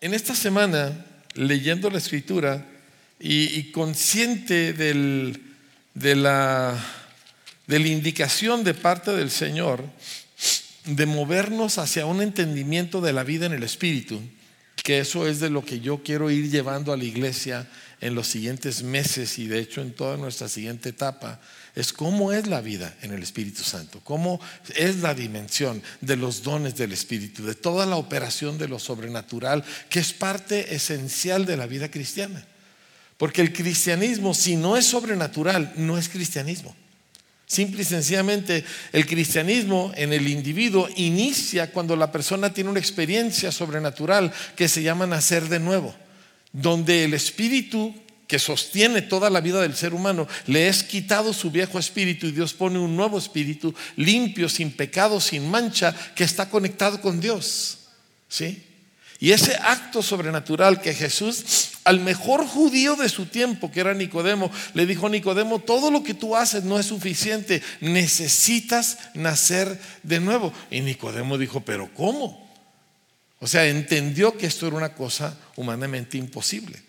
en esta semana, leyendo la escritura y, consciente de, la, de la indicación de parte del Señor de movernos hacia un entendimiento de la vida en el Espíritu, que eso es de lo que yo quiero ir llevando a la iglesia en los siguientes meses y de hecho en toda nuestra siguiente etapa, es cómo es la vida en el Espíritu Santo, cómo es la dimensión de los dones del Espíritu, de toda la operación de lo sobrenatural, que es parte esencial de la vida cristiana. Porque el cristianismo, si no es sobrenatural, no es cristianismo. Simple y sencillamente, el cristianismo en el individuo inicia cuando la persona tiene una experiencia sobrenatural que se llama nacer de nuevo, donde el espíritu que sostiene toda la vida del ser humano, le es quitado su viejo espíritu y Dios pone un nuevo espíritu limpio, sin pecado, sin mancha, que está conectado con Dios. ¿Sí? Y ese acto sobrenatural que Jesús, al mejor judío de su tiempo, que era Nicodemo, le dijo, Nicodemo, todo lo que tú haces no es suficiente, necesitas nacer de nuevo. Y Nicodemo dijo, pero ¿cómo? O sea, entendió que esto era una cosa humanamente imposible.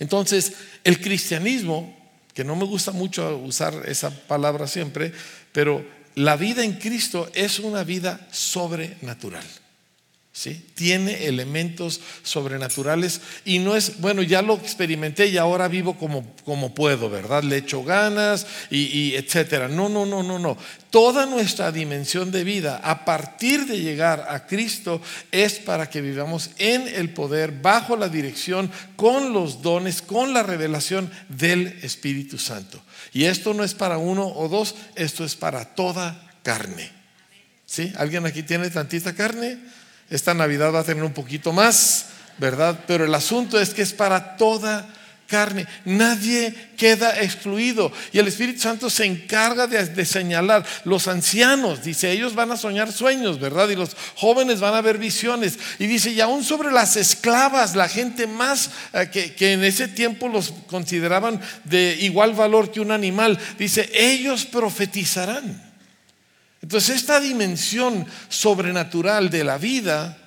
Entonces, el cristianismo, que no me gusta mucho usar esa palabra siempre, pero la vida en Cristo es una vida sobrenatural. Tiene elementos sobrenaturales y no es, bueno, ya lo experimenté y ahora vivo como, como puedo, ¿verdad? Le echo ganas y, y, etcétera. No, no, no, no, no. Toda nuestra dimensión de vida a partir de llegar a Cristo es para que vivamos en el poder, bajo la dirección, con los dones, con la revelación del Espíritu Santo. Y esto no es para uno o dos, esto es para toda carne. ¿Sí? ¿Alguien aquí tiene tantita carne? Esta Navidad va a tener un poquito más, ¿verdad? Pero el asunto es que es para toda carne. Nadie queda excluido. Y el Espíritu Santo se encarga de, señalar. Los ancianos, dice, ellos van a soñar sueños, ¿verdad? Y los jóvenes van a ver visiones. Y dice, y aún sobre las esclavas, la gente más eh, que, que en ese tiempo los consideraban de igual valor que un animal, dice, ellos profetizarán. Entonces esta dimensión sobrenatural de la vida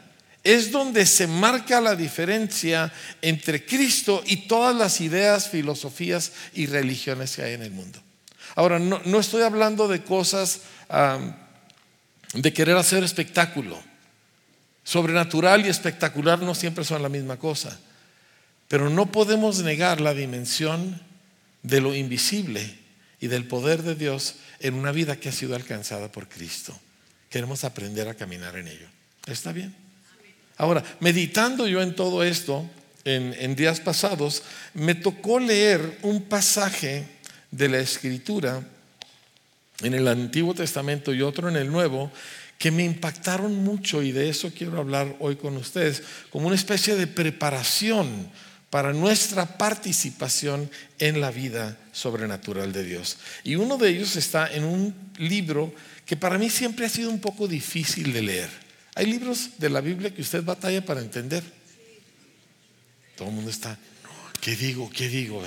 es donde se marca la diferencia entre Cristo y todas las ideas, filosofías y religiones que hay en el mundo. Ahora, no, estoy hablando de cosas de querer hacer espectáculo. Sobrenatural y espectacular no siempre son la misma cosa. Pero no podemos negar la dimensión de lo invisible y del poder de Dios en una vida que ha sido alcanzada por Cristo. Queremos aprender a caminar en ello. ¿Está bien? Ahora, meditando yo en todo esto, en, días pasados, me tocó leer un pasaje de la Escritura en el Antiguo Testamento y otro en el Nuevo, que me impactaron mucho y de eso quiero hablar hoy con ustedes, como una especie de preparación para nuestra participación en la vida sobrenatural de Dios. Y uno de ellos está en un libro que para mí siempre ha sido un poco difícil de leer. Hay libros de la Biblia que usted batalla para entender. Todo el mundo está, ¿qué digo? ¿Qué digo?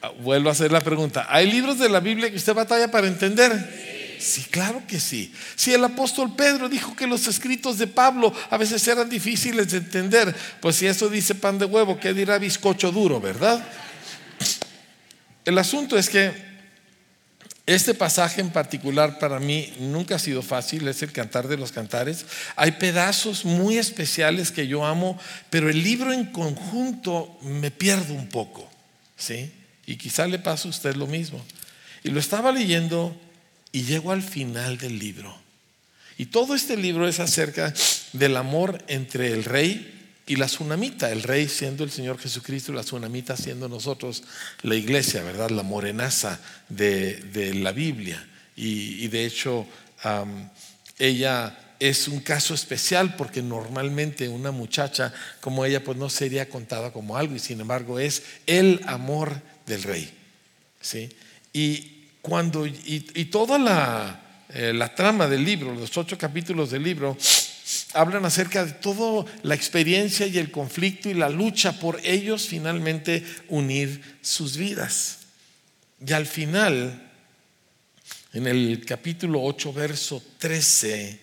Ah, vuelvo a hacer la pregunta. ¿Hay libros de la Biblia que usted batalla para entender? Sí, claro que sí. Si el apóstol Pedro dijo que los escritos de Pablo a veces eran difíciles de entender, pues si eso dice pan de huevo, ¿qué dirá bizcocho duro, verdad? El asunto es que este pasaje en particular para mí nunca ha sido fácil, es el cantar de los cantares. Hay pedazos muy especiales que yo amo, pero el libro en conjunto me pierdo un poco, ¿sí? Y quizá le pase a usted lo mismo. Y lo estaba leyendo y llego al final del libro. Y todo este libro es acerca del amor entre el rey y la tsunamita, el rey siendo el Señor Jesucristo y la tsunamita siendo nosotros la iglesia, ¿verdad? La morenaza de, la Biblia. Y, de hecho, ella es un caso especial porque normalmente una muchacha como ella pues no sería contada como algo y sin embargo es el amor del rey. ¿sí? Y cuando, y, toda la, eh, la, trama del libro, los ocho capítulos del libro, hablan acerca de toda la experiencia y el conflicto y la lucha por ellos finalmente unir sus vidas. Y al final, en el capítulo 8, verso 13,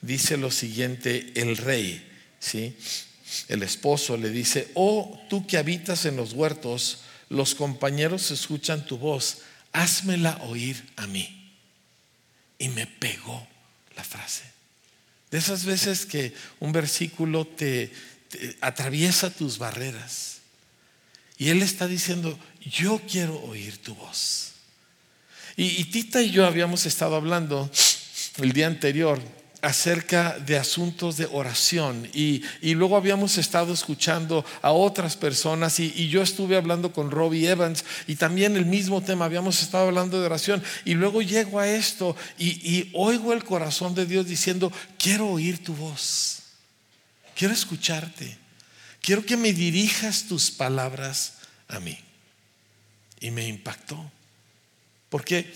dice lo siguiente el rey. ¿sí? El esposo le dice, oh tú que habitas en los huertos, los compañeros escuchan tu voz, házmela oír a mí. Y me pegó la frase. De esas veces que un versículo te, atraviesa tus barreras. Y Él está diciendo, yo quiero oír tu voz. y Tita y yo habíamos estado hablando el día anterior acerca de asuntos de oración. Y, luego habíamos estado escuchando a otras personas y, yo estuve hablando con Robbie Evans y también el mismo tema, habíamos estado hablando de oración. Y luego llego a esto y, oigo el corazón de Dios diciendo, quiero oír tu voz, quiero escucharte, quiero que me dirijas tus palabras a mí. Y me impactó, porque,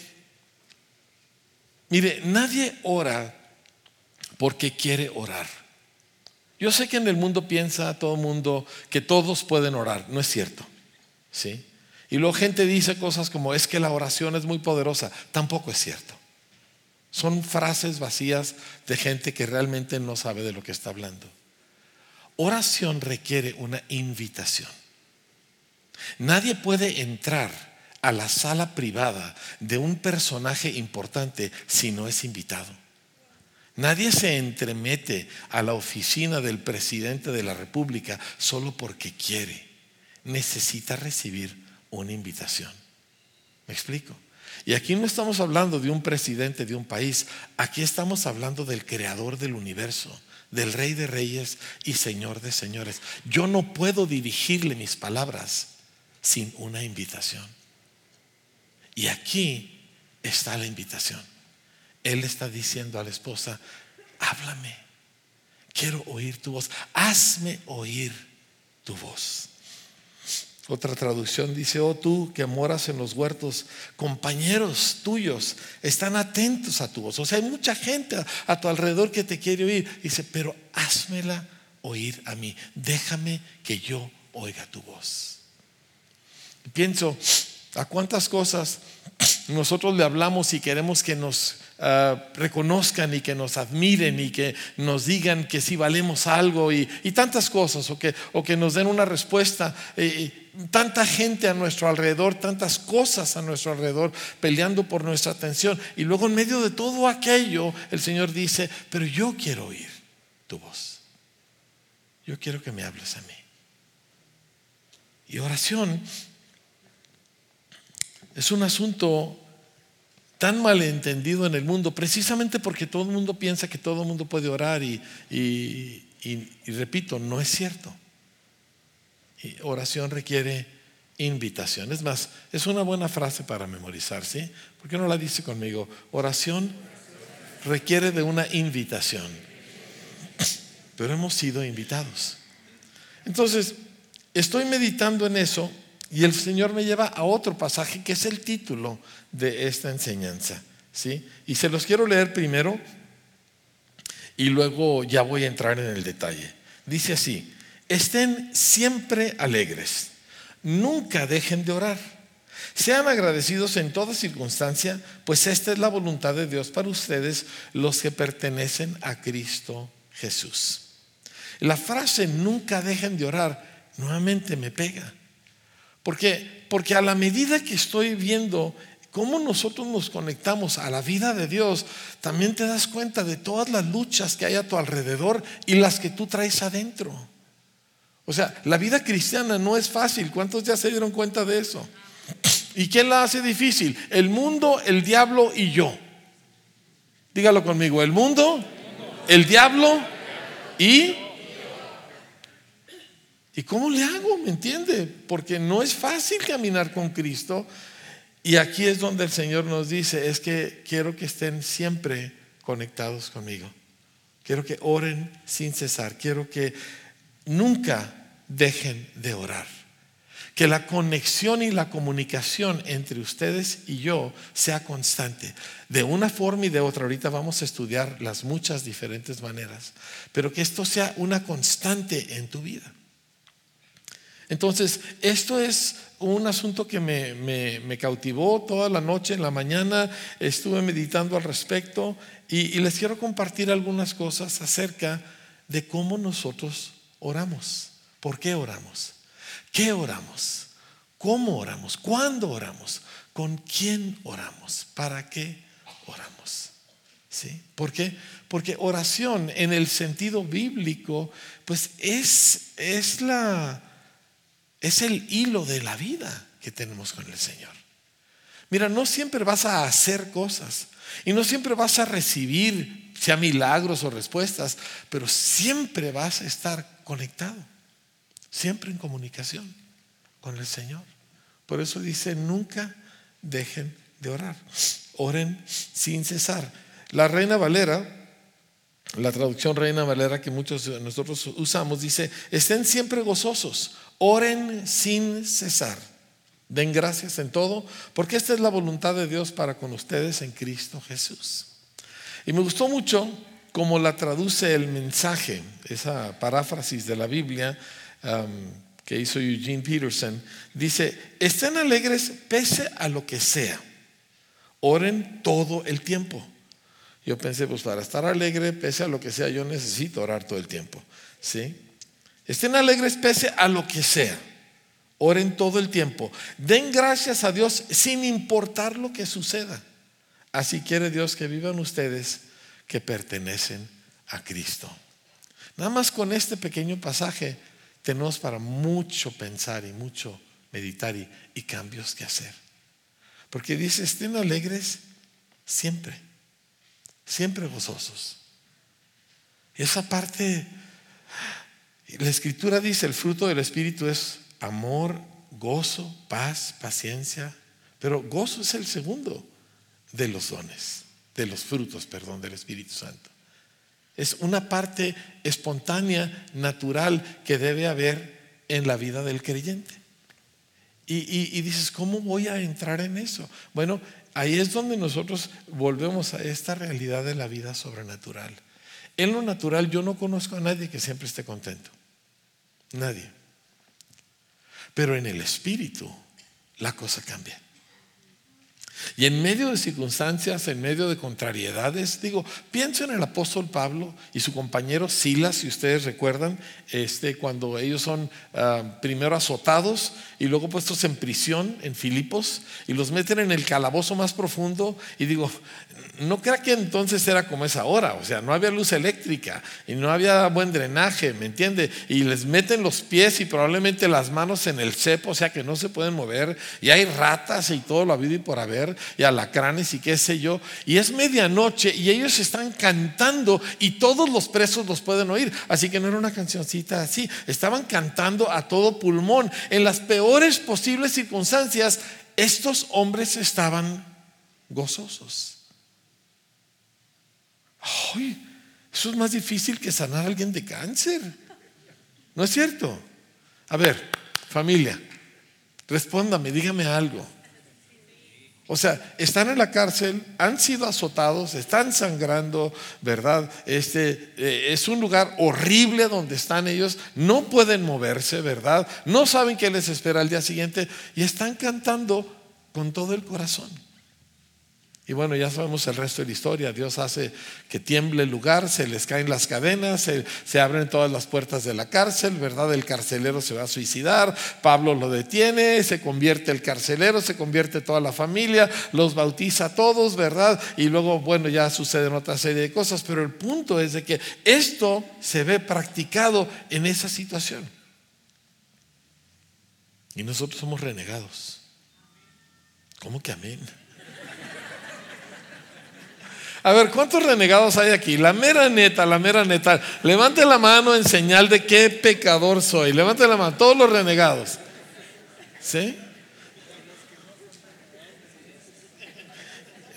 mire, nadie ora porque quiere orar. Yo sé que en el mundo piensa todo el mundo que todos pueden orar, no es cierto. ¿Sí? Y luego gente dice cosas como es que la oración es muy poderosa, tampoco es cierto. Son frases vacías de gente que realmente no sabe de lo que está hablando. Oración requiere una invitación. Nadie puede entrar a la sala privada de un personaje importante si no es invitado. Nadie se entremete a la oficina del presidente de la República solo porque quiere. Necesita recibir una invitación. ¿Me explico? Y aquí no estamos hablando de un presidente de un país, aquí estamos hablando del creador del universo, del rey de reyes y señor de señores. Yo no puedo dirigirle mis palabras sin una invitación. Y aquí está la invitación. Él está diciendo a la esposa, háblame, quiero oír tu voz, hazme oír tu voz. Otra traducción dice, oh tú que moras en los huertos, compañeros tuyos están atentos a tu voz. O sea, hay mucha gente a, tu alrededor que te quiere oír. Dice, pero házmela oír a mí, déjame que yo oiga tu voz. pienso, ¿a cuántas cosas nosotros le hablamos y queremos que nos Ah, reconozcan y que nos admiren y que nos digan que sí valemos algo y, tantas cosas, o que, o que, nos den una respuesta. tanta gente a nuestro alrededor, tantas cosas a nuestro alrededor peleando por nuestra atención. Y luego en medio de todo aquello, el Señor dice, pero yo quiero oír tu voz. Yo quiero que me hables a mí. Y oración es un asunto tan malentendido en el mundo, precisamente porque todo el mundo piensa que todo el mundo puede orar y, repito, no es cierto. oración requiere invitación. Es más, es una buena frase para memorizar, ¿sí? ¿Por qué no la dice conmigo? Oración requiere de una invitación. Pero hemos sido invitados. Entonces, estoy meditando en eso y el Señor me lleva a otro pasaje que es el título de esta enseñanza. ¿sí? Y se los quiero leer primero y luego ya voy a entrar en el detalle. Dice así, estén siempre alegres, nunca dejen de orar. Sean agradecidos en toda circunstancia, pues esta es la voluntad de Dios para ustedes, los que pertenecen a Cristo Jesús. La frase nunca dejen de orar nuevamente me pega. Porque, porque a la medida que estoy viendo cómo nosotros nos conectamos a la vida de Dios, también te das cuenta de todas las luchas que hay a tu alrededor y las que tú traes adentro. O sea, la vida cristiana no es fácil. ¿Cuántos ya se dieron cuenta de eso? ¿Y quién la hace difícil? El mundo, el diablo y yo. Dígalo conmigo, el mundo, el diablo y ¿Y cómo le hago? ¿Me entiende? Porque no es fácil caminar con Cristo. Y aquí es donde el Señor nos dice, es que quiero que estén siempre conectados conmigo. Quiero que oren sin cesar. Quiero que nunca dejen de orar. Que la conexión y la comunicación entre ustedes y yo sea constante. De una forma y de otra. Ahorita vamos a estudiar las muchas diferentes maneras. Pero que esto sea una constante en tu vida. Entonces, esto es un asunto que me, cautivó toda la noche, en la mañana estuve meditando al respecto y, les quiero compartir algunas cosas acerca de cómo nosotros oramos. ¿Por qué oramos? ¿Qué oramos? ¿Cómo oramos? ¿Cuándo oramos? ¿Con quién oramos? ¿Para qué oramos? ¿Sí? ¿Por qué? Porque oración en el sentido bíblico, pues es, es la es el hilo de la vida que tenemos con el Señor. Mira, no siempre vas a hacer cosas y no siempre vas a recibir, sea milagros o respuestas, pero siempre vas a estar conectado, siempre en comunicación con el Señor. Por eso dice, nunca dejen de orar, oren sin cesar. La Reina Valera, la traducción Reina Valera que muchos de nosotros usamos, dice, estén siempre gozosos, oren sin cesar. Den gracias en todo, porque esta es la voluntad de Dios para con ustedes en Cristo Jesús. Y me gustó mucho cómo la traduce el mensaje, esa paráfrasis de la Biblia um, que hizo Eugene Peterson. Dice, estén alegres pese a lo que sea. Oren todo el tiempo. Yo pensé, pues para estar alegre, pese a lo que sea, yo necesito orar todo el tiempo. ¿Sí? Estén alegres pese a lo que sea. Oren todo el tiempo. Den gracias a Dios sin importar lo que suceda. Así quiere Dios que vivan ustedes que pertenecen a Cristo. Nada más con este pequeño pasaje tenemos para mucho pensar y mucho meditar y, y cambios que hacer. Porque dice, estén alegres siempre, siempre gozosos. Y esa parte, la escritura dice, el fruto del Espíritu es amor, gozo, paz, paciencia. Pero gozo es el segundo de los dones, de los frutos, perdón, del Espíritu Santo. Es una parte espontánea, natural, que debe haber en la vida del creyente. Y, y, dices, ¿cómo voy a entrar en eso? Bueno, ahí es donde nosotros volvemos a esta realidad de la vida sobrenatural. En lo natural yo no conozco a nadie que siempre esté contento. Nadie. Pero en el espíritu la cosa cambia. Y en medio de circunstancias, en medio de contrariedades, digo, pienso en el apóstol Pablo y su compañero Silas, si ustedes recuerdan, este, cuando ellos son ah, primero azotados y luego puestos en prisión en Filipos y los meten en el calabozo más profundo. Y digo, no crea que entonces era como es ahora, o sea, no había luz eléctrica y no había buen drenaje, ¿me entiende? Y les meten los pies y probablemente las manos en el cepo, o sea que no se pueden mover, y hay ratas y todo lo habido y por haber, y alacranes y qué sé yo, y es medianoche y ellos están cantando y todos los presos los pueden oír, así que no era una cancioncita así, estaban cantando a todo pulmón, en las peores posibles circunstancias, estos hombres estaban gozosos. Ay, eso es más difícil que sanar a alguien de cáncer. ¿No es cierto? A ver, familia, respóndame, dígame algo. O sea, están en la cárcel, han sido azotados, están sangrando, ¿verdad? Este eh, es un lugar horrible donde están ellos, no pueden moverse, ¿verdad? No saben qué les espera al día siguiente y están cantando con todo el corazón. Y bueno, ya sabemos el resto de la historia. Dios hace que tiemble el lugar, se les caen las cadenas, se, abren todas las puertas de la cárcel, ¿verdad? El carcelero se va a suicidar, Pablo lo detiene, se convierte el carcelero, se convierte toda la familia, los bautiza a todos, ¿verdad? Y luego, bueno, ya suceden otra serie de cosas, pero el punto es de que esto se ve practicado en esa situación. Y nosotros somos renegados. ¿Cómo que amén? A ver, ¿cuántos renegados hay aquí? La mera neta, la mera neta. Levante la mano en señal de qué pecador soy. Levante la mano, todos los renegados. ¿Sí?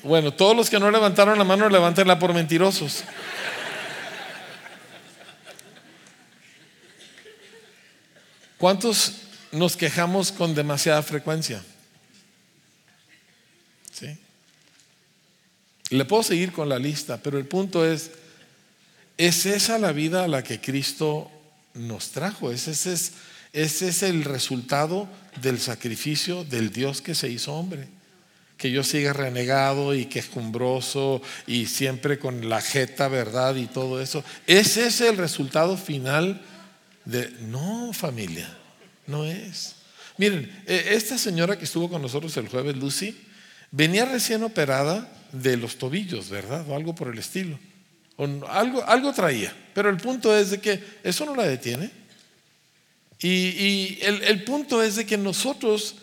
Bueno, todos los que no levantaron la mano, levántenla por mentirosos. ¿Cuántos nos quejamos con demasiada frecuencia? ¿Sí? Le puedo seguir con la lista, pero el punto es, ¿es esa la vida a la que Cristo nos trajo? Ese es, ese es el resultado del sacrificio del Dios que se hizo hombre, que yo siga renegado y quejumbroso y siempre con la jeta, ¿verdad? Y todo eso. ¿Ese es el resultado final de... No, familia, no es. Miren, e, esta señora que estuvo con nosotros el jueves, Lucy, venía recién operada de los tobillos, ¿verdad? O algo por el estilo. O algo, algo traía. Pero el punto es de que eso no la detiene. Y, el, el punto es de que nosotros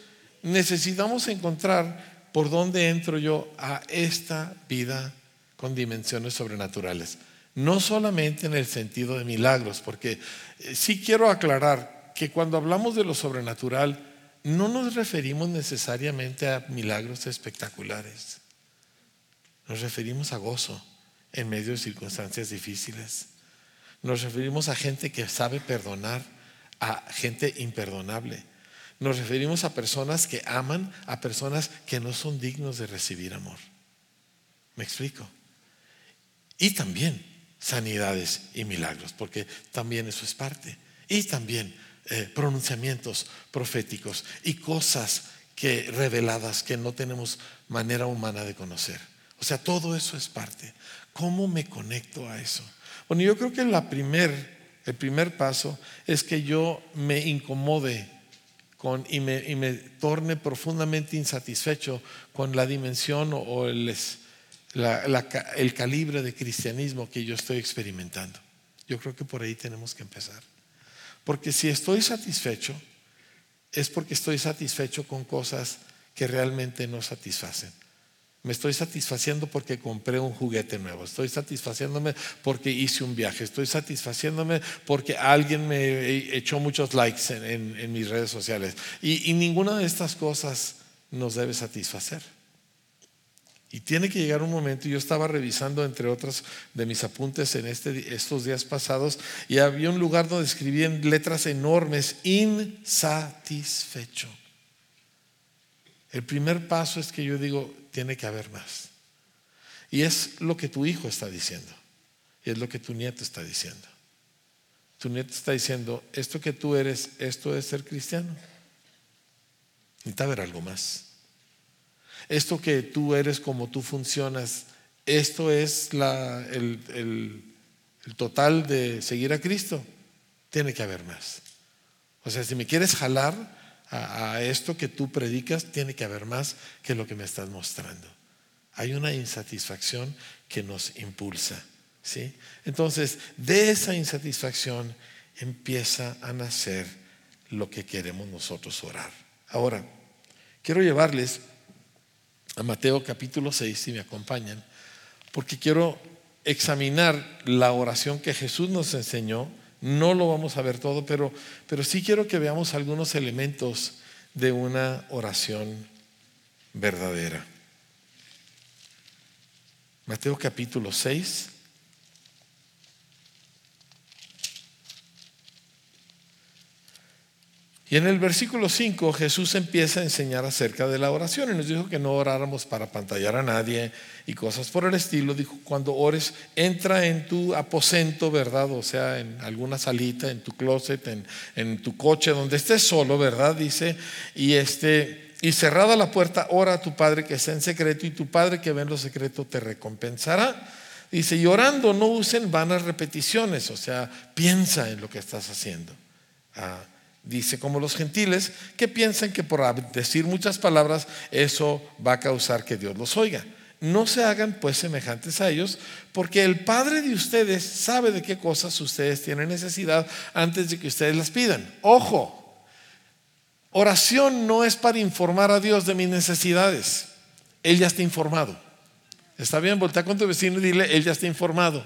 necesitamos encontrar por dónde entro yo a esta vida con dimensiones sobrenaturales. No solamente en el sentido de milagros, porque eh, sí quiero aclarar que cuando hablamos de lo sobrenatural, no nos referimos necesariamente a milagros espectaculares. Nos referimos a gozo en medio de circunstancias difíciles. Nos referimos a gente que sabe perdonar, a gente imperdonable. Nos referimos a personas que aman a personas que no son dignos de recibir amor. ¿Me explico? Y también sanidades y milagros, porque también eso es parte. Y también eh, pronunciamientos proféticos y cosas que reveladas que no tenemos manera humana de conocer. O sea, todo eso es parte. ¿Cómo me conecto a eso? Bueno, yo creo que la primer, el primer paso es que yo me incomode con, y, me, y, me, torne profundamente insatisfecho con la dimensión o el, el calibre de cristianismo que yo estoy experimentando. Yo creo que por ahí tenemos que empezar. Porque si estoy satisfecho, es porque estoy satisfecho con cosas que realmente no satisfacen. Me estoy satisfaciendo porque compré un juguete nuevo. Estoy satisfaciéndome porque hice un viaje. Estoy satisfaciéndome porque alguien me echó muchos likes en, mis redes sociales. Y, ninguna de estas cosas nos debe satisfacer. Y tiene que llegar un momento, yo estaba revisando entre otras de mis apuntes en este, estos días pasados, y había un lugar donde escribían letras enormes, insatisfecho. El primer paso es que yo digo, tiene que haber más. Y es lo que tu hijo está diciendo. Y es lo que tu nieto está diciendo. Tu nieto está diciendo, esto que tú eres, esto es ser cristiano. Necesita haber algo más. Esto que tú eres como tú funcionas, esto es la, el, el total de seguir a Cristo. Tiene que haber más. O sea, si me quieres jalar, a, esto que tú predicas, tiene que haber más que lo que me estás mostrando. Hay una insatisfacción que nos impulsa. ¿sí? Entonces, de esa insatisfacción empieza a nacer lo que queremos nosotros orar. Ahora, quiero llevarles a Mateo capítulo 6, si me acompañan, porque quiero examinar la oración que Jesús nos enseñó no lo vamos a ver todo, pero, pero sí quiero que veamos algunos elementos de una oración verdadera. Mateo capítulo 6, Y en el versículo 5 Jesús empieza a enseñar acerca de la oración y nos dijo que no oráramos para pantallar a nadie y cosas por el estilo. Dijo, cuando ores, entra en tu aposento, ¿verdad? O sea, en alguna salita, en tu closet, en, en tu coche, donde estés solo, ¿verdad? Dice, y este, y cerrada la puerta, ora a tu Padre que está en secreto y tu Padre que ve en lo secreto te recompensará. Dice, y orando no usen vanas repeticiones, o sea, piensa en lo que estás haciendo. Ah, Dice, como los gentiles que piensan que por decir muchas palabras eso va a causar que Dios los oiga. No se hagan pues semejantes a ellos, porque el Padre de ustedes sabe de qué cosas ustedes tienen necesidad antes de que ustedes las pidan. Ojo, oración no es para informar a Dios de mis necesidades. Él ya está informado. Está bien, voltea con tu vecino y dile, Él ya está informado.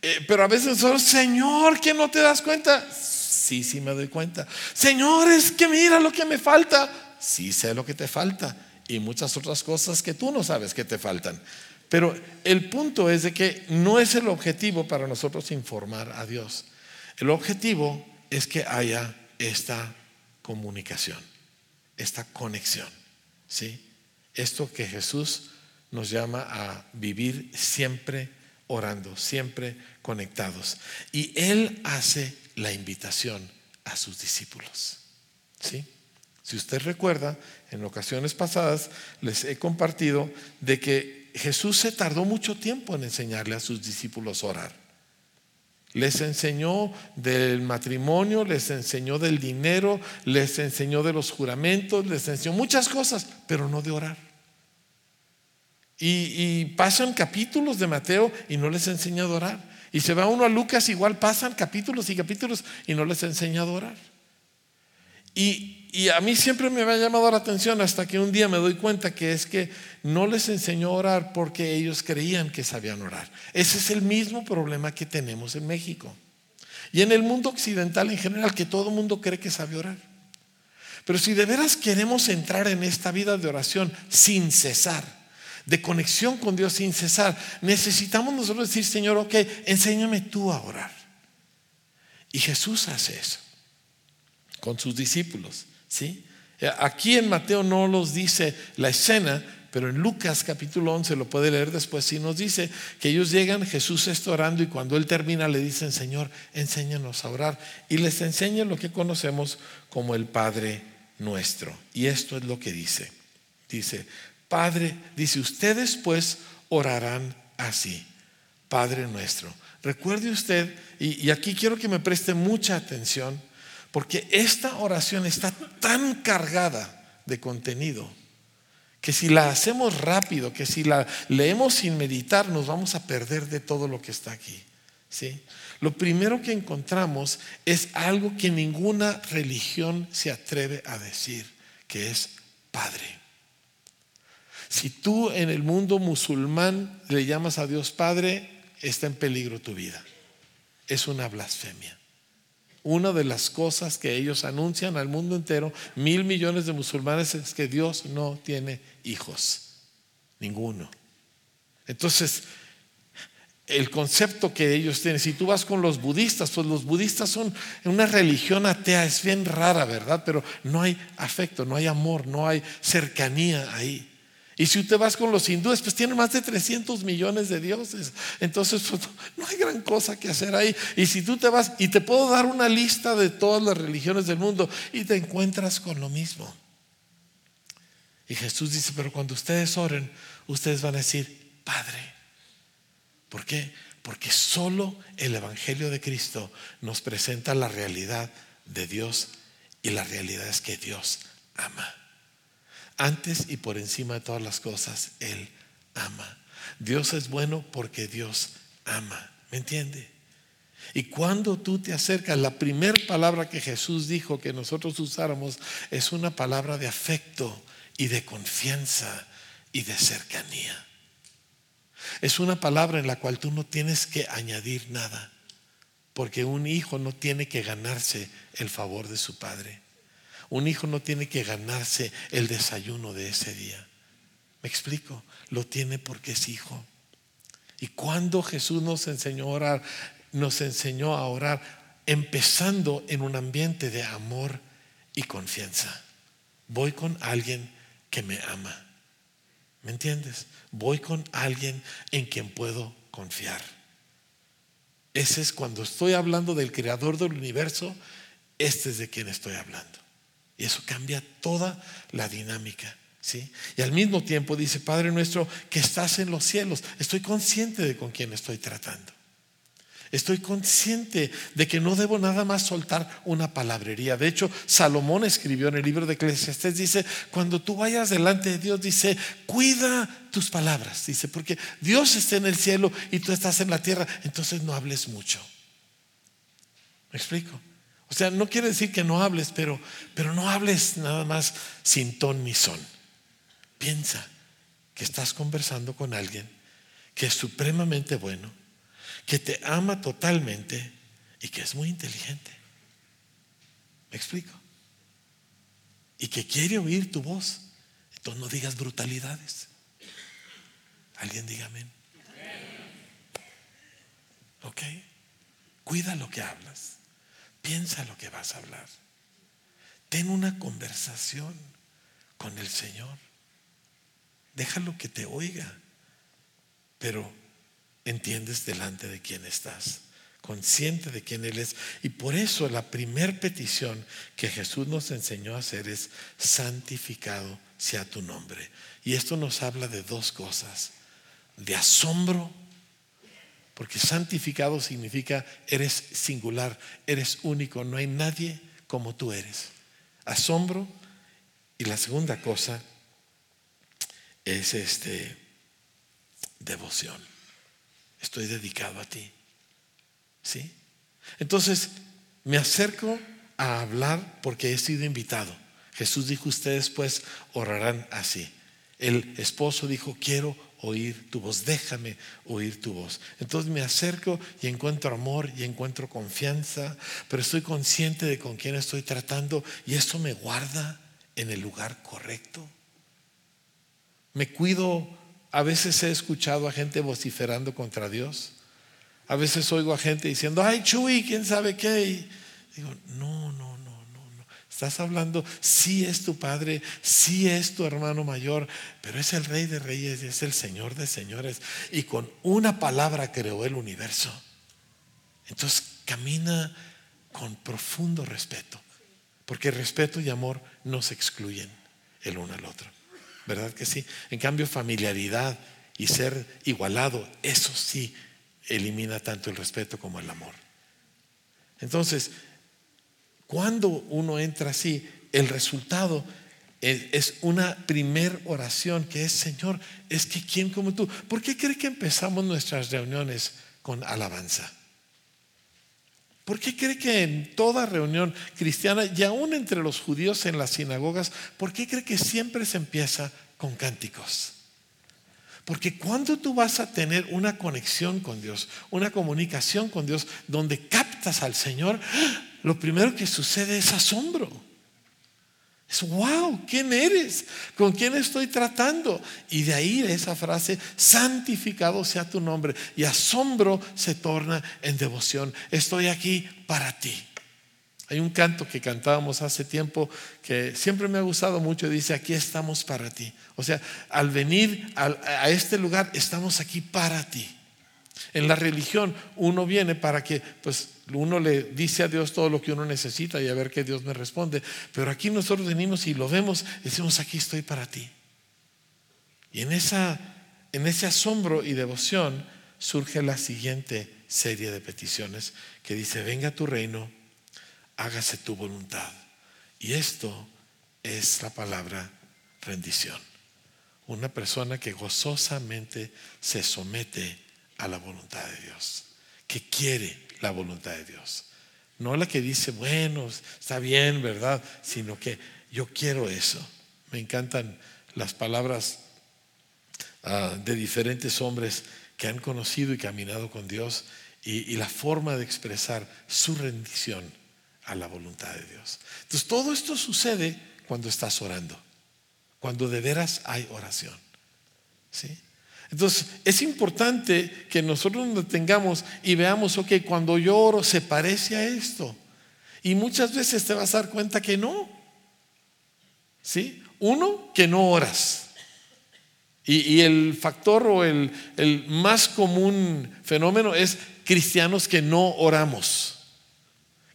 Eh, pero a veces nosotros, Señor, que no te das cuenta. Sí, sí me doy cuenta. Señor, es que mira lo que me falta. Sí sé lo que te falta. Y muchas otras cosas que tú no sabes que te faltan. Pero el punto es de que no es el objetivo para nosotros informar a Dios. El objetivo es que haya esta comunicación, esta conexión. ¿sí? Esto que Jesús nos llama a vivir siempre orando, siempre conectados. Y Él hace la invitación a sus discípulos. ¿Sí? Si usted recuerda, en ocasiones pasadas les he compartido de que Jesús se tardó mucho tiempo en enseñarle a sus discípulos a orar. Les enseñó del matrimonio, les enseñó del dinero, les enseñó de los juramentos, les enseñó muchas cosas, pero no de orar. Y, pasan capítulos de Mateo y no les enseña a orar. Y se va uno a Lucas, igual pasan capítulos y capítulos y no les enseña a orar. Y, a mí siempre me ha llamado la atención hasta que un día me doy cuenta que es que no les enseñó a orar porque ellos creían que sabían orar. Ese es el mismo problema que tenemos en México. Y en el mundo occidental en general, que todo el mundo cree que sabe orar. Pero si de veras queremos entrar en esta vida de oración sin cesar, de conexión con Dios sin cesar, necesitamos nosotros decir, Señor, ok, enséñame tú a orar. Y Jesús hace eso con sus discípulos. ¿sí? Aquí en Mateo no los dice la escena, pero en Lucas capítulo 11 lo puede leer después. Sí nos dice que ellos llegan, Jesús está orando y cuando él termina le dicen, Señor, enséñanos a orar. Y les enseña lo que conocemos como el Padre nuestro. Y esto es lo que dice. Dice, Padre, dice, ustedes pues orarán así, Padre nuestro. Recuerde usted, y aquí quiero que me preste mucha atención, porque esta oración está tan cargada de contenido que si la hacemos rápido, que si la leemos sin meditar, nos vamos a perder de todo lo que está aquí. ¿sí? Lo primero que encontramos es algo que ninguna religión se atreve a decir, que es Padre. Si tú en el mundo musulmán le llamas a Dios Padre, está en peligro tu vida. Es una blasfemia. Una de las cosas que ellos anuncian al mundo entero, mil millones de musulmanes, es que Dios no tiene hijos. Ninguno. Entonces, el concepto que ellos tienen, si tú vas con los budistas, pues los budistas son una religión atea, es bien rara, ¿verdad? Pero no hay afecto, no hay amor, no hay cercanía ahí. Y si usted vas con los hindúes, pues tienen más de 300 millones de dioses. Entonces, pues, no hay gran cosa que hacer ahí. Y si tú te vas, y te puedo dar una lista de todas las religiones del mundo, y te encuentras con lo mismo. Y Jesús dice, pero cuando ustedes oren, ustedes van a decir, Padre. ¿Por qué? Porque solo el Evangelio de Cristo nos presenta la realidad de Dios y la realidad es que Dios ama antes y por encima de todas las cosas, Él ama. Dios es bueno porque Dios ama. ¿Me entiende? Y cuando tú te acercas, la primera palabra que Jesús dijo que nosotros usáramos es una palabra de afecto y de confianza y de cercanía. Es una palabra en la cual tú no tienes que añadir nada, porque un hijo no tiene que ganarse el favor de su padre. Un hijo no tiene que ganarse el desayuno de ese día. ¿Me explico? Lo tiene porque es hijo. Y cuando Jesús nos enseñó a orar, nos enseñó a orar empezando en un ambiente de amor y confianza. Voy con alguien que me ama. ¿Me entiendes? Voy con alguien en quien puedo confiar. Ese es cuando estoy hablando del creador del universo, este es de quien estoy hablando. Y eso cambia toda la dinámica. ¿sí? Y al mismo tiempo dice, Padre nuestro, que estás en los cielos. Estoy consciente de con quién estoy tratando. Estoy consciente de que no debo nada más soltar una palabrería. De hecho, Salomón escribió en el libro de Eclesiastes, dice, cuando tú vayas delante de Dios, dice, cuida tus palabras. Dice, porque Dios está en el cielo y tú estás en la tierra, entonces no hables mucho. ¿Me explico? O sea, no quiere decir que no hables, pero, pero no hables nada más sin ton ni son. Piensa que estás conversando con alguien que es supremamente bueno, que te ama totalmente y que es muy inteligente. ¿Me explico? Y que quiere oír tu voz. Entonces no digas brutalidades. Alguien diga amén. ¿Ok? Cuida lo que hablas. Piensa lo que vas a hablar. Ten una conversación con el Señor. Déjalo que te oiga. Pero entiendes delante de quién estás. consciente de quién Él es. Y por eso la primer petición que Jesús nos enseñó a hacer es, santificado sea tu nombre. Y esto nos habla de dos cosas, de asombro, porque santificado significa eres singular, eres único, no hay nadie como tú eres. Asombro. Y la segunda cosa es este devoción. Estoy dedicado a ti. ¿Sí? Entonces, me acerco a hablar porque he sido invitado. Jesús dijo, ustedes pues orarán así. El esposo dijo, quiero oír tu voz, déjame oír tu voz. Entonces me acerco y encuentro amor y encuentro confianza, pero estoy consciente de con quién estoy tratando y esto me guarda en el lugar correcto. Me cuido, a veces he escuchado a gente vociferando contra Dios. A veces oigo a gente diciendo, ay, Chuy, quién sabe qué. digo, no, no. Estás hablando, sí es tu padre, sí es tu hermano mayor, pero es el rey de reyes, es el señor de señores. Y con una palabra creó el universo. Entonces camina con profundo respeto, porque respeto y amor no se excluyen el uno al otro. ¿Verdad que sí? En cambio, familiaridad y ser igualado, eso sí elimina tanto el respeto como el amor. Entonces, cuando uno entra así, el resultado es una primer oración que es, Señor, es que ¿quién como tú? ¿Por qué cree que empezamos nuestras reuniones con alabanza? ¿Por qué cree que en toda reunión cristiana y aún entre los judíos en las sinagogas, ¿por qué cree que siempre se empieza con cánticos? Porque cuando tú vas a tener una conexión con Dios, una comunicación con Dios, donde captas al Señor, lo primero que sucede es asombro. Es, wow, ¿quién eres? ¿Con quién estoy tratando? Y de ahí esa frase, santificado sea tu nombre. Y asombro se torna en devoción. Estoy aquí para ti. Hay un canto que cantábamos hace tiempo que siempre me ha gustado mucho. Dice, aquí estamos para ti. O sea, al venir a, este lugar, estamos aquí para ti. En la religión uno viene para que, pues, uno le dice a Dios todo lo que uno necesita y a ver qué Dios me responde. Pero aquí nosotros venimos y lo vemos, decimos, aquí estoy para ti. Y en, esa, en ese asombro y devoción surge la siguiente serie de peticiones que dice, venga tu reino hágase tu voluntad. Y esto es la palabra rendición. Una persona que gozosamente se somete a la voluntad de Dios, que quiere la voluntad de Dios. No la que dice, bueno, está bien, ¿verdad? Sino que yo quiero eso. Me encantan las palabras ah, de diferentes hombres que han conocido y caminado con Dios y la forma de expresar su rendición a la voluntad de Dios. Entonces todo esto sucede cuando estás orando, cuando de veras hay oración. ¿Sí? Entonces es importante que nosotros nos tengamos y veamos, ok, cuando yo oro se parece a esto. Y muchas veces te vas a dar cuenta que no. ¿Sí? Uno, que no oras. Y, el factor o el, el más común fenómeno es cristianos que no oramos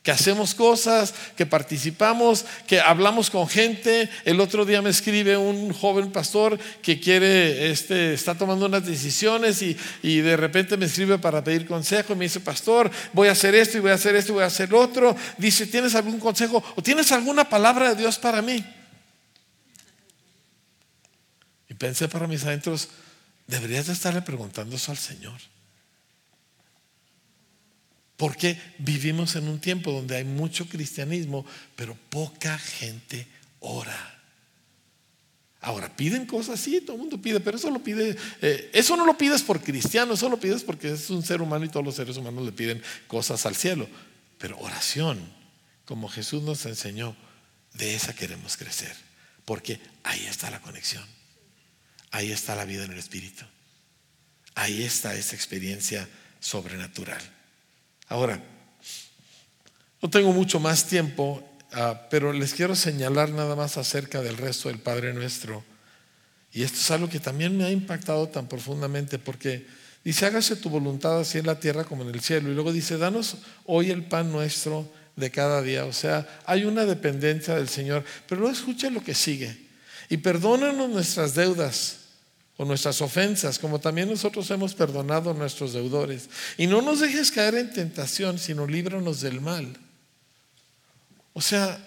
que hacemos cosas, que participamos, que hablamos con gente. El otro día me escribe un joven pastor que quiere, este, está tomando unas decisiones y, y, de repente me escribe para pedir consejo y me dice, pastor, voy a hacer esto y voy a hacer esto y voy a hacer otro. Dice, ¿tienes algún consejo o tienes alguna palabra de Dios para mí? Y pensé para mis adentros, deberías de estarle preguntando eso al Señor. Porque vivimos en un tiempo donde hay mucho cristianismo, pero poca gente ora. Ahora, piden cosas, sí, todo el mundo pide, pero eso lo pide, eh, eso no lo pides por cristiano, eso lo pides porque es un ser humano y todos los seres humanos le piden cosas al cielo. Pero oración, como Jesús nos enseñó, de esa queremos crecer, porque ahí está la conexión, ahí está la vida en el Espíritu, ahí está esa experiencia sobrenatural. Ahora, no tengo mucho más tiempo, ah, pero les quiero señalar nada más acerca del resto del Padre Nuestro. Y esto es algo que también me ha impactado tan profundamente porque Dice, hágase tu voluntad así en la tierra como en el cielo. Y luego dice, danos hoy el pan nuestro de cada día. O sea, hay una dependencia del Señor. Pero luego escuche lo que sigue. Y perdónanos nuestras deudas o nuestras ofensas, como también nosotros hemos perdonado a nuestros deudores. Y no nos dejes caer en tentación, sino líbranos del mal. O sea,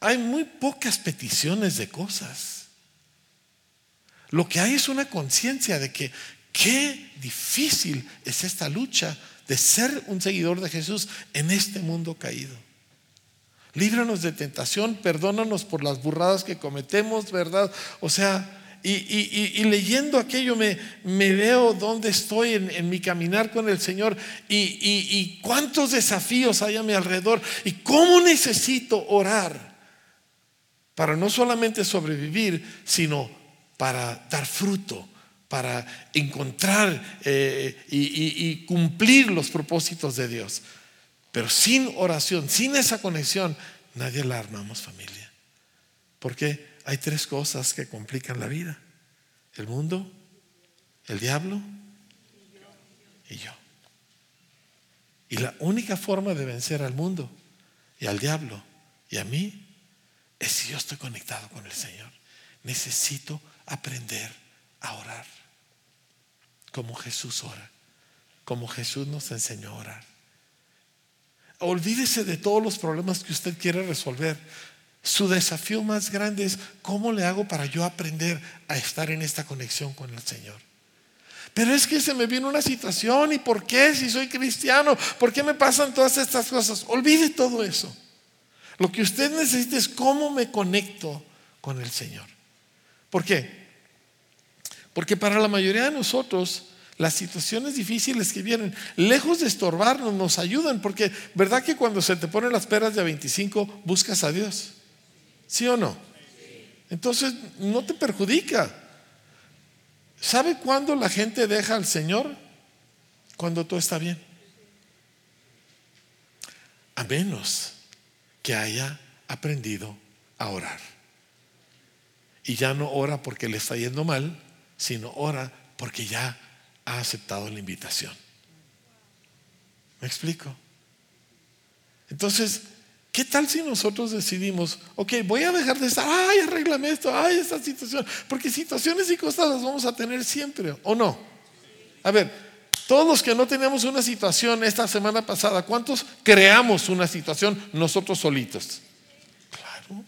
hay muy pocas peticiones de cosas. Lo que hay es una conciencia de que qué difícil es esta lucha de ser un seguidor de Jesús en este mundo caído. Líbranos de tentación, perdónanos por las burradas que cometemos, ¿verdad? O sea, y, leyendo aquello me, veo dónde estoy en, en, mi caminar con el Señor y, cuántos desafíos hay a mi alrededor y cómo necesito orar para no solamente sobrevivir, sino para dar fruto, para encontrar eh, y cumplir los propósitos de Dios. Pero sin oración, sin esa conexión, nadie la armamos familia. ¿Por qué? Hay tres cosas que complican la vida. El mundo, el diablo y yo. Y la única forma de vencer al mundo y al diablo y a mí es si yo estoy conectado con el Señor. Necesito aprender a orar como Jesús ora, como Jesús nos enseñó a orar. Olvídese de todos los problemas que usted quiere resolver. Su desafío más grande es cómo le hago para yo aprender a estar en esta conexión con el Señor. Pero es que se me viene una situación y ¿por qué si soy cristiano? ¿Por qué me pasan todas estas cosas? Olvide todo eso. Lo que usted necesita es cómo me conecto con el Señor. ¿Por qué? Porque para la mayoría de nosotros las situaciones difíciles que vienen, lejos de estorbarnos, nos ayudan. Porque, ¿verdad que cuando se te ponen las peras de 25 buscas a Dios? ¿Sí o no? Entonces no te perjudica. ¿Sabe cuándo la gente deja al Señor? Cuando todo está bien. A menos que haya aprendido a orar. Y ya no ora porque le está yendo mal, sino ora porque ya ha aceptado la invitación. ¿Me explico? Entonces, ¿Qué tal si nosotros decidimos, ok, voy a dejar de estar, ay, arréglame esto, ay, esta situación? Porque situaciones y cosas las vamos a tener siempre, ¿o no? A ver, todos que no teníamos una situación esta semana pasada, ¿cuántos creamos una situación nosotros solitos? Claro.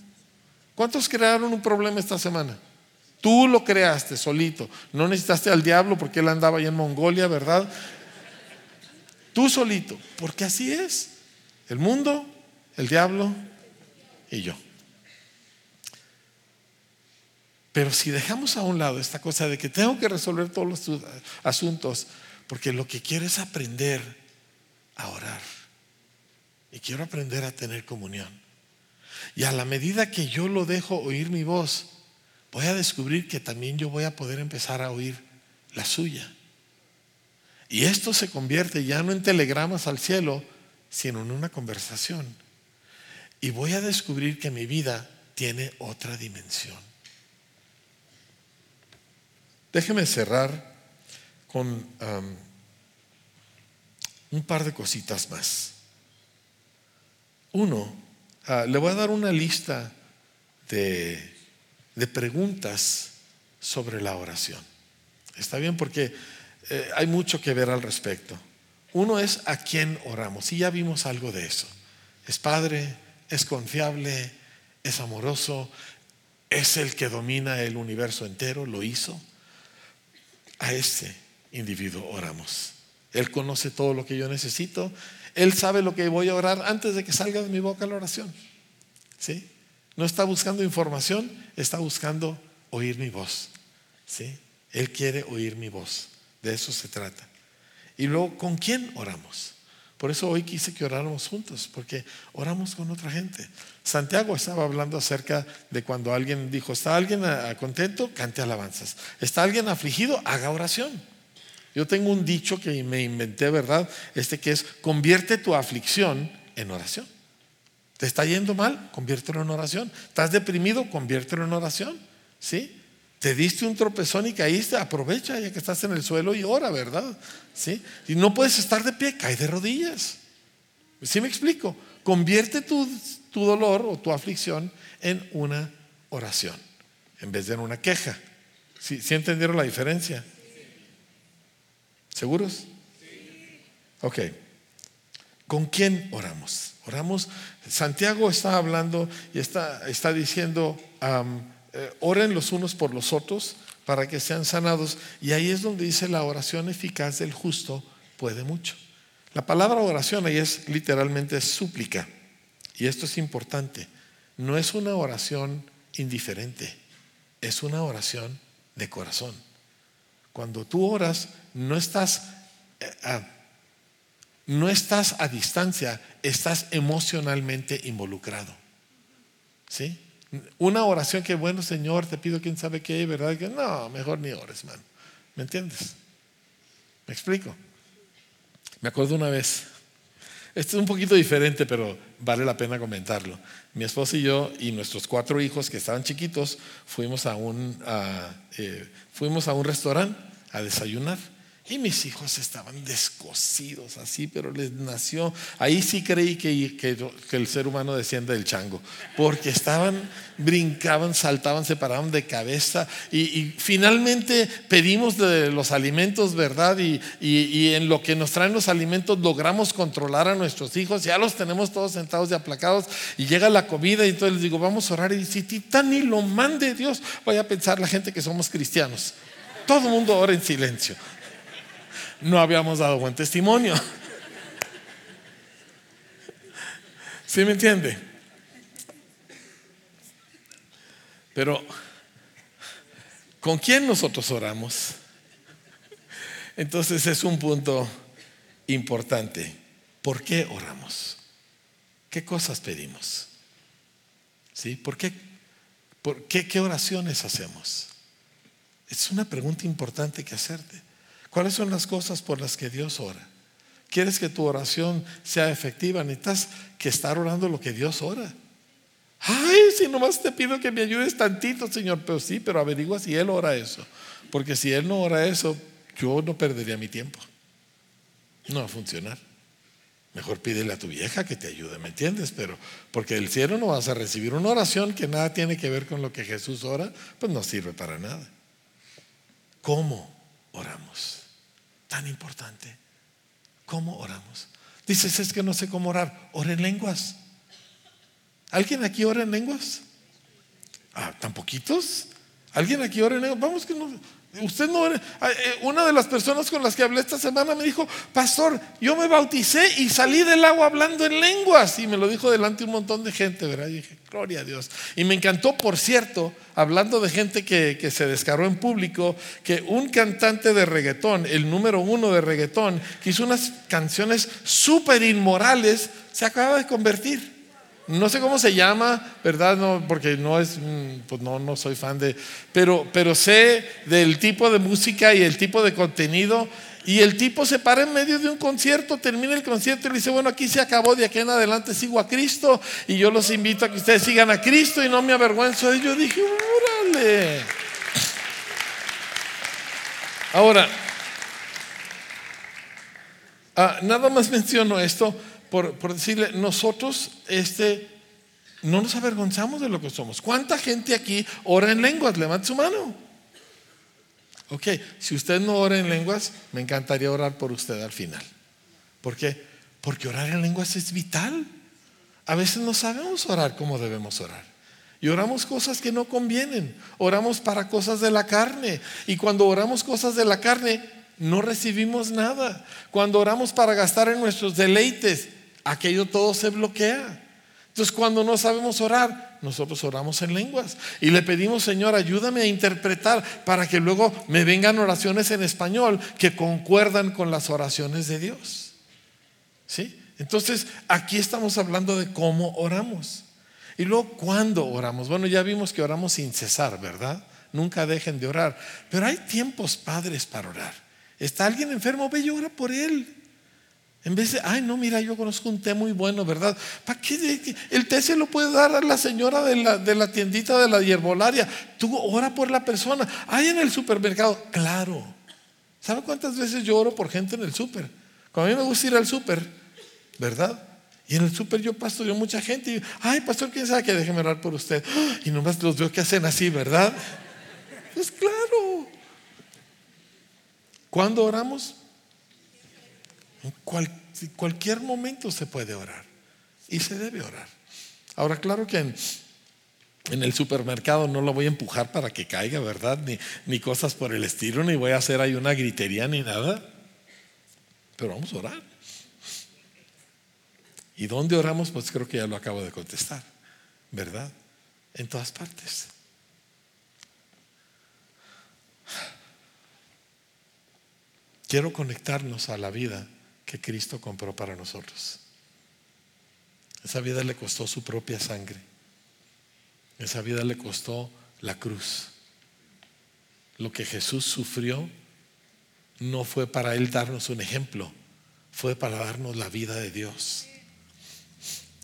¿Cuántos crearon un problema esta semana? Tú lo creaste solito. No necesitaste al diablo porque él andaba ahí en Mongolia, ¿verdad? Tú solito. Porque así es. El mundo el diablo y yo. Pero si dejamos a un lado esta cosa de que tengo que resolver todos los asuntos, porque lo que quiero es aprender a orar. Y quiero aprender a tener comunión. Y a la medida que yo lo dejo oír mi voz, voy a descubrir que también yo voy a poder empezar a oír la suya. Y esto se convierte ya no en telegramas al cielo, sino en una conversación y voy a descubrir que mi vida tiene otra dimensión. Déjeme cerrar con un par de cositas más. Uno, ah, le voy a dar una lista de, de, preguntas sobre la oración. Está bien porque eh, hay mucho que ver al respecto. Uno es a quién oramos. Y ya vimos algo de eso. Es Padre, es confiable, es amoroso, es el que domina el universo entero, lo hizo. A ese individuo oramos. Él conoce todo lo que yo necesito. Él sabe lo que voy a orar antes de que salga de mi boca la oración. ¿Sí? No está buscando información, está buscando oír mi voz. ¿Sí? Él quiere oír mi voz. De eso se trata. Y luego, ¿con quién oramos? Por eso hoy quise que oráramos juntos, porque oramos con otra gente. Santiago estaba hablando acerca de cuando alguien dijo, ¿está alguien contento? Cante alabanzas. ¿Está alguien afligido? Haga oración. Yo tengo un dicho que me inventé, ¿verdad? Este que es, convierte tu aflicción en oración. ¿Te está yendo mal? Conviértelo en oración. ¿Estás deprimido? Conviértelo en oración. ¿Sí? Te diste un tropezón y caíste, aprovecha ya que estás en el suelo y ora, ¿verdad? ¿Sí? Y no puedes estar de pie, cae de rodillas. ¿Sí me explico? Convierte tu, tu dolor o tu aflicción en una oración, en vez de en una queja. ¿Sí, ¿sí entendieron la diferencia? ¿Seguros? Ok. ¿Con quién oramos? Oramos. Santiago está hablando y está, está diciendo, eh, oren los unos por los otros para que sean sanados. Y ahí es donde dice la oración eficaz del justo puede mucho. La palabra oración ahí es literalmente súplica. Y esto es importante. No es una oración indiferente, es una oración de corazón. Cuando tú oras, no estás, eh, no estás a distancia, estás emocionalmente involucrado. ¿Sí? Una oración que, bueno, Señor, te pido quién sabe qué, ¿verdad? Que no, mejor ni ores, man. ¿Me entiendes? ¿Me explico? Me acuerdo una vez, esto es un poquito diferente, pero vale la pena comentarlo. Mi esposa y yo y nuestros cuatro hijos que estaban chiquitos fuimos a un, eh, fuimos a un restaurante a desayunar. Y mis hijos estaban descosidos así, pero les nació. Ahí sí creí que, que, el ser humano desciende del chango, porque estaban, brincaban, saltaban, se paraban de cabeza. Y, finalmente pedimos de los alimentos, ¿verdad? Y, y, en lo que nos traen los alimentos logramos controlar a nuestros hijos. Ya los tenemos todos sentados y aplacados. Y llega la comida y entonces les digo, vamos a orar. Y si Titán ni lo mande Dios, vaya a pensar la gente que somos cristianos. Todo el mundo ora en silencio no habíamos dado buen testimonio. ¿Sí me entiende? Pero, ¿con quién nosotros oramos? Entonces es un punto importante. ¿Por qué oramos? ¿Qué cosas pedimos? ¿Sí? ¿Por qué? ¿Por qué, qué oraciones hacemos? Es una pregunta importante que hacerte. ¿Cuáles son las cosas por las que Dios ora? ¿Quieres que tu oración sea efectiva? Necesitas que estar orando lo que Dios ora. Ay, si nomás te pido que me ayudes tantito, Señor, pero sí, pero averigua si Él ora eso. Porque si Él no ora eso, yo no perdería mi tiempo. No va a funcionar. Mejor pídele a tu vieja que te ayude, ¿me entiendes? Pero porque del cielo no vas a recibir una oración que nada tiene que ver con lo que Jesús ora, pues no sirve para nada. ¿Cómo oramos? Tan importante. ¿Cómo oramos? Dices, es que no sé cómo orar. Ora en lenguas. ¿Alguien aquí ora en lenguas? Ah, ¿tan poquitos? ¿Alguien aquí ora en lenguas? Vamos que no. Usted no. Ah, eh, una de las personas con las que hablé esta semana me dijo, Pastor, yo me bauticé y salí del agua hablando en lenguas. Y me lo dijo delante un montón de gente, ¿verdad? Y dije, Gloria a Dios. Y me encantó, por cierto, hablando de gente que, que, se descargó en público, que un cantante de reggaetón, el número uno de reggaetón, que hizo unas canciones súper inmorales, se acaba de convertir. No sé cómo se llama, ¿verdad? No, porque no es, mm, pues no, no soy fan de, pero, pero sé del tipo de música y el tipo de contenido y el tipo se para en medio de un concierto, termina el concierto y le dice, bueno, aquí se acabó, de aquí en adelante sigo a Cristo y yo los invito a que ustedes sigan a Cristo y no me avergüenzo. Y yo dije, órale. Ahora, ah, nada más menciono esto por, decirle, nosotros este, no nos avergonzamos de lo que somos. ¿Cuánta gente aquí ora en lenguas? Levante su mano. Ok, si usted no ora en lenguas, me encantaría orar por usted al final. ¿Por qué? Porque orar en lenguas es vital. A veces no sabemos orar como debemos orar. Y oramos cosas que no convienen. Oramos para cosas de la carne. Y cuando oramos cosas de la carne, no recibimos nada. Cuando oramos para gastar en nuestros deleites, aquello todo se bloquea. Entonces cuando no sabemos orar, nosotros oramos en lenguas y le pedimos, Señor, ayúdame a interpretar para que luego me vengan oraciones en español que concuerdan con las oraciones de Dios. ¿Sí? Entonces aquí estamos hablando de cómo oramos. Y luego, ¿cuándo oramos? Bueno, ya vimos que oramos sin cesar, ¿verdad? Nunca dejen de orar. Pero hay tiempos padres para orar. ¿Está alguien enfermo? Ve y ora por él. En vez de, ay, no, mira, yo conozco un té muy bueno, ¿verdad? ¿Para qué? El té se lo puede dar a la señora de la, de la tiendita de la hierbolaria. Tú ora por la persona. Hay en el supermercado, claro. ¿Sabe cuántas veces yo oro por gente en el súper? Cuando a mí me gusta ir al súper, ¿verdad? Y en el súper yo yo mucha gente. Y, ay, pastor, ¿quién sabe que déjeme orar por usted? Y nomás los veo que hacen así, ¿verdad? Pues claro. ¿Cuándo oramos? En cualquier momento se puede orar y se debe orar. Ahora, claro que en, el supermercado no lo voy a empujar para que caiga, ¿verdad? Ni, ni cosas por el estilo, ni voy a hacer ahí una gritería ni nada. Pero vamos a orar. ¿Y dónde oramos? Pues creo que ya lo acabo de contestar, ¿verdad? En todas partes. Quiero conectarnos a la vida que Cristo compró para nosotros. Esa vida le costó su propia sangre. Esa vida le costó la cruz. Lo que Jesús sufrió no fue para Él darnos un ejemplo, fue para darnos la vida de Dios.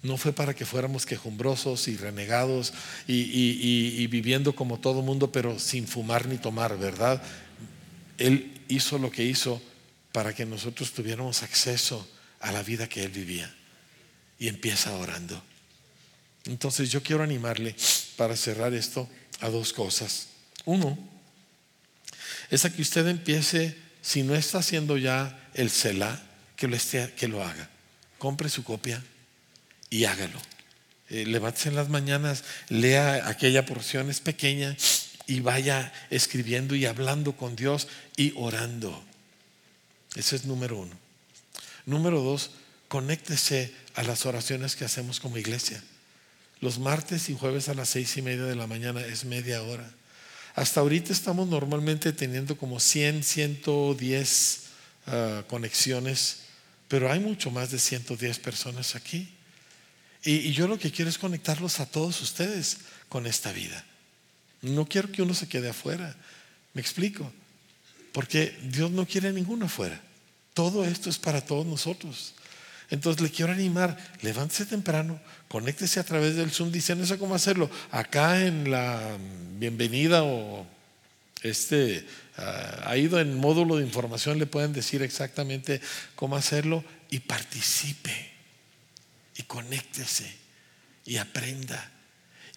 No fue para que fuéramos quejumbrosos y renegados y, viviendo como todo mundo, pero sin fumar ni tomar, ¿verdad? Él hizo lo que hizo para que nosotros tuviéramos acceso a la vida que Él vivía. Y empieza orando. Entonces yo quiero animarle para cerrar esto a dos cosas. Uno, es a que usted empiece, si no está haciendo ya el Selah, que lo, esté, que lo haga. Compre su copia y hágalo. Eh, levántese en las mañanas, lea aquella porción, es pequeña, y vaya escribiendo y hablando con Dios y orando. Ese es número uno. Número dos, conéctese a las oraciones que hacemos como iglesia. Los martes y jueves a las seis y media de la mañana es media hora. Hasta ahorita estamos normalmente teniendo como 100, 110 uh, conexiones, pero hay mucho más de 110 personas aquí. Y, y yo lo que quiero es conectarlos a todos ustedes con esta vida. No quiero que uno se quede afuera. ¿Me explico? Porque Dios no quiere ninguno afuera. Todo esto es para todos nosotros. Entonces le quiero animar, levántese temprano, conéctese a través del Zoom, dice, no cómo hacerlo. Acá en la bienvenida o este, ah, ha ido en módulo de información, le pueden decir exactamente cómo hacerlo y participe y conéctese y aprenda.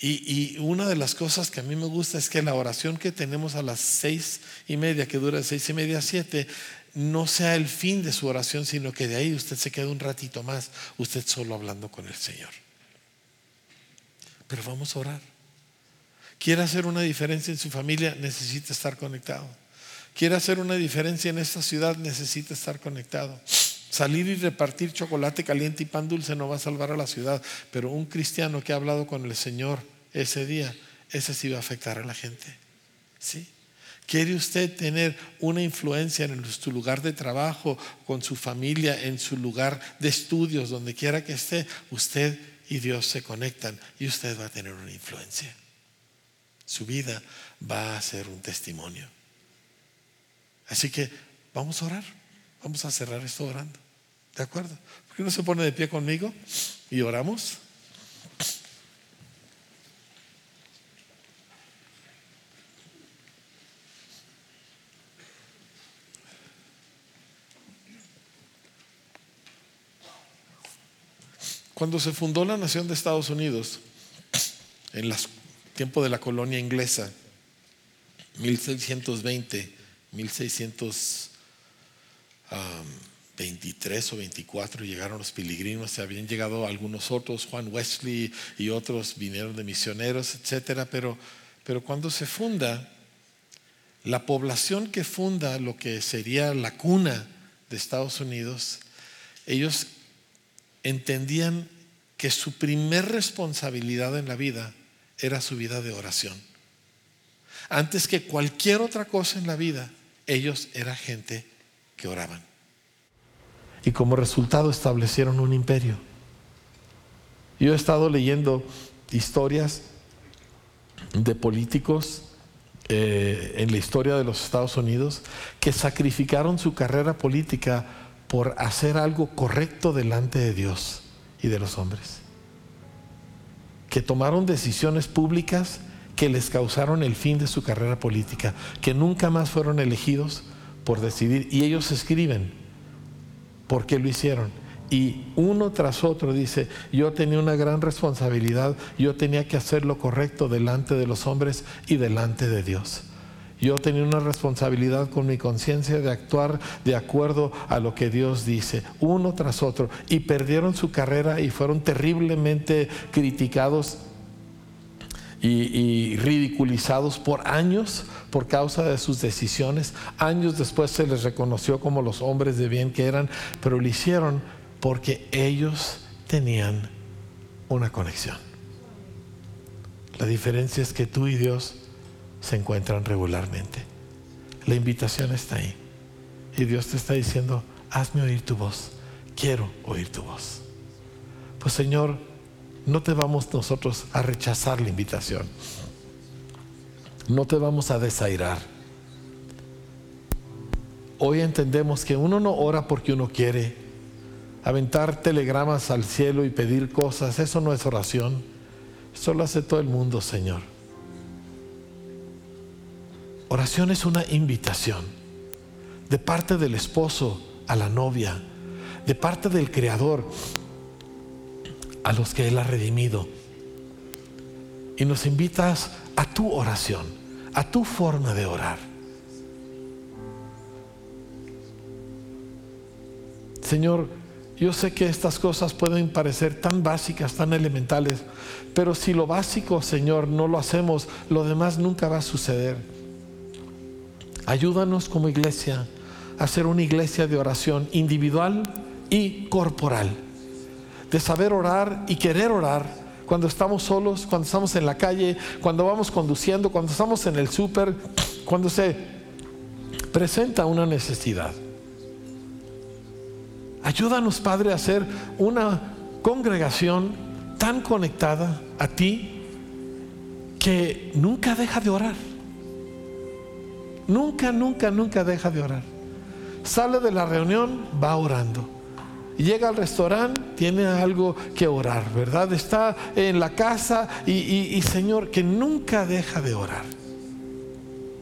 Y, una de las cosas que a mí me gusta es que la oración que tenemos a las seis y media, que dura de seis y media a siete, no sea el fin de su oración, sino que de ahí usted se quede un ratito más, usted solo hablando con el Señor. Pero vamos a orar. Quiere hacer una diferencia en su familia, necesita estar conectado. Quiere hacer una diferencia en esta ciudad, necesita estar conectado. Salir y repartir chocolate caliente y pan dulce no va a salvar a la ciudad, pero un cristiano que ha hablado con el Señor ese día, ese sí va a afectar a la gente. ¿Sí? ¿Quiere usted tener una influencia en su lugar de trabajo, con su familia, en su lugar de estudios, donde quiera que esté? Usted y Dios se conectan y usted va a tener una influencia. Su vida va a ser un testimonio. Así que vamos a orar. Vamos a cerrar esto orando. ¿De acuerdo? ¿Por qué no se pone de pie conmigo y oramos? Cuando se fundó la nación de Estados Unidos, en el tiempo de la colonia inglesa, 1620, 1623 o 24 llegaron los pilgrinos, se habían llegado algunos otros, Juan Wesley y otros vinieron de misioneros, etcétera, pero, pero cuando se funda, la población que funda lo que sería la cuna de Estados Unidos, ellos entendían que su primer responsabilidad en la vida era su vida de oración. Antes que cualquier otra cosa en la vida, ellos eran gente que oraban. Y como resultado establecieron un imperio. Yo he estado leyendo historias de políticos eh, en la historia de los Estados Unidos que sacrificaron su carrera política por hacer algo correcto delante de Dios y de los hombres. Que tomaron decisiones públicas que les causaron el fin de su carrera política, que nunca más fueron elegidos por decidir. Y ellos escriben por qué lo hicieron. Y uno tras otro dice, yo tenía una gran responsabilidad, yo tenía que hacer lo correcto delante de los hombres y delante de Dios. Yo tenía una responsabilidad con mi conciencia de actuar de acuerdo a lo que Dios dice, uno tras otro. Y perdieron su carrera y fueron terriblemente criticados y, ridiculizados por años por causa de sus decisiones. Años después se les reconoció como los hombres de bien que eran, pero lo hicieron porque ellos tenían una conexión. La diferencia es que tú y Dios se encuentran regularmente. La invitación está ahí. Y Dios te está diciendo, hazme oír tu voz. Quiero oír tu voz. Pues Señor, no te vamos nosotros a rechazar la invitación. No te vamos a desairar. Hoy entendemos que uno no ora porque uno quiere. Aventar telegramas al cielo y pedir cosas, eso no es oración. Eso lo hace todo el mundo, Señor. Oración es una invitación de parte del esposo a la novia, de parte del Creador a los que Él ha redimido. Y nos invitas a tu oración, a tu forma de orar. Señor, yo sé que estas cosas pueden parecer tan básicas, tan elementales, pero si lo básico, Señor, no lo hacemos, lo demás nunca va a suceder. Ayúdanos como iglesia a ser una iglesia de oración individual y corporal de saber orar y querer orar cuando estamos solos, cuando estamos en la calle, cuando vamos conduciendo, cuando estamos en el súper, cuando se presenta una necesidad. Ayúdanos, Padre, a ser una congregación tan conectada a ti que nunca deja de orar. Nunca, nunca, nunca deja de orar. Sale de la reunión, va orando llega al restaurante, tiene algo que orar, ¿verdad? Está en la casa y, Señor, que nunca deja de orar.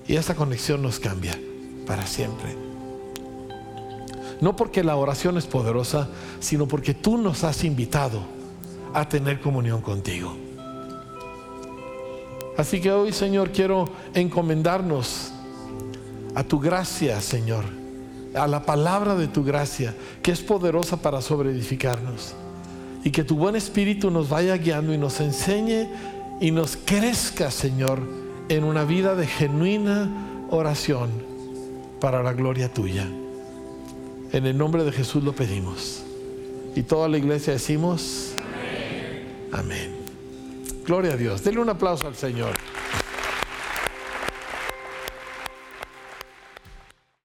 Y esa conexión nos cambia para siempre. No porque la oración es poderosa, sino porque tú nos has invitado a tener comunión contigo. Así que hoy, Señor, quiero encomendarnos a tu gracia, Señor a la palabra de tu gracia, que es poderosa para sobreedificarnos. Y que tu buen espíritu nos vaya guiando y nos enseñe y nos crezca, Señor, en una vida de genuina oración para la gloria tuya. En el nombre de Jesús lo pedimos. Y toda la iglesia decimos, amén. Gloria a Dios. Denle un aplauso al Señor.